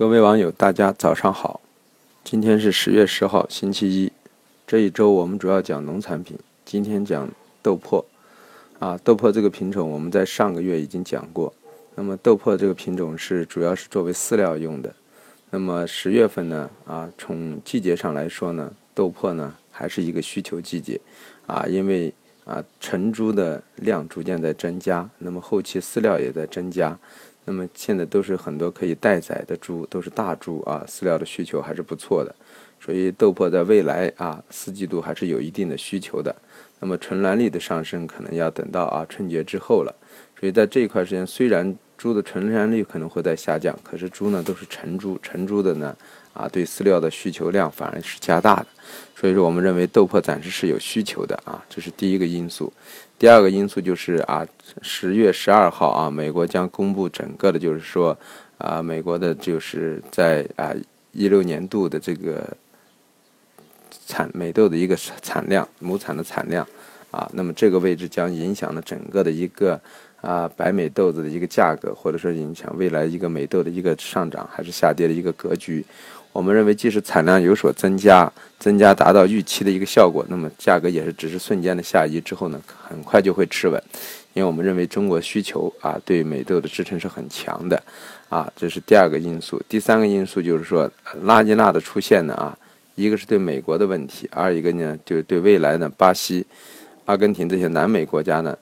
各位网友，大家早上好。今天是十月十号，星期一。这一周我们主要讲农产品，今天讲豆粕。啊，豆粕这个品种我们在上个月已经讲过。那么豆粕这个品种是主要是作为饲料用的。那么十月份呢，啊，从季节上来说呢，豆粕呢还是一个需求季节。啊，因为啊成猪的量逐渐在增加，那么后期饲料也在增加。那么现在都是很多可以待宰的猪，都是大猪啊，饲料的需求还是不错的，所以豆粕在未来啊四季度还是有一定的需求的。那么纯栏粒的上升可能要等到啊春节之后了，所以在这一块时间，虽然猪的纯蓝率可能会在下降，可是猪呢都是成猪，成猪的呢啊对饲料的需求量反而是加大的，所以说我们认为豆粕暂时是有需求的啊，这是第一个因素。第二个因素就是啊，十月十二号啊，美国将公布整个的，就是说啊，美国的就是在啊一六年度的这个产美豆的一个产量，亩产的产量啊，那么这个位置将影响了整个的一个啊白美豆子的一个价格，或者说影响未来一个美豆的一个上涨还是下跌的一个格局。我们认为，即使产量有所增加，增加达到预期的一个效果，那么价格也是只是瞬间的下移之后呢，很快就会持稳。因为我们认为中国需求啊对美豆的支撑是很强的，啊，这是第二个因素。第三个因素就是说，拉尼娜的出现呢啊，一个是对美国的问题，二一个呢就是对未来呢巴西、阿根廷这些南美国家呢，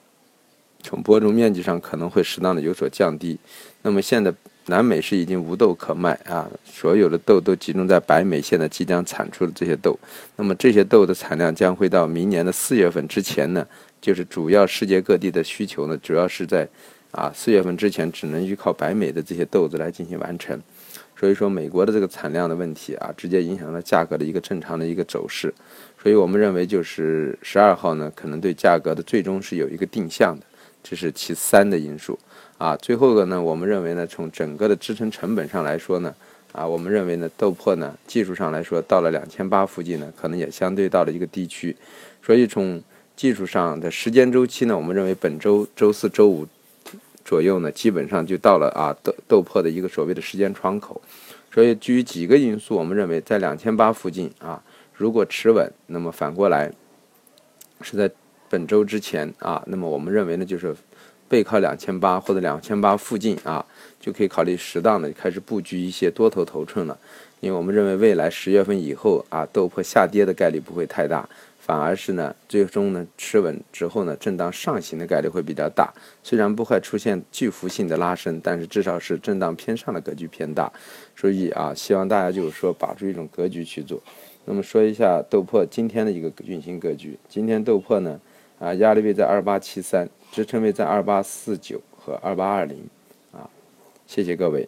从播种面积上可能会适当的有所降低。那么现在。南美是已经无豆可卖啊，所有的豆都集中在北美，现在即将产出的这些豆。那么这些豆的产量将会到明年的四月份之前呢，就是主要世界各地的需求呢，主要是在啊四月份之前只能依靠北美的这些豆子来进行完成。所以说，美国的这个产量的问题啊，直接影响了价格的一个正常的一个走势。所以我们认为，就是十二号呢，可能对价格的最终是有一个定向的。这是其三的因素，啊，最后一个呢，我们认为呢，从整个的支撑成本上来说呢，啊，我们认为呢，豆粕呢，技术上来说到了两千八附近呢，可能也相对到了一个低区，所以从技术上的时间周期呢，我们认为本周周四周五左右呢，基本上就到了啊豆豆粕的一个所谓的时间窗口，所以基于几个因素，我们认为在两千八附近啊，如果持稳，那么反过来是在。本周之前啊，那么我们认为呢，就是背靠两千八或者两千八附近啊，就可以考虑适当的开始布局一些多头头寸了。因为我们认为未来十月份以后啊，豆粕下跌的概率不会太大，反而是呢，最终呢持稳之后呢，震荡上行的概率会比较大。虽然不会出现巨幅性的拉升，但是至少是震荡偏上的格局偏大。所以啊，希望大家就是说把住一种格局去做。那么说一下豆粕今天的一个运行格局，今天豆粕呢。啊，压力位在二八七三，支撑位在二八四九和二八二零，啊，谢谢各位。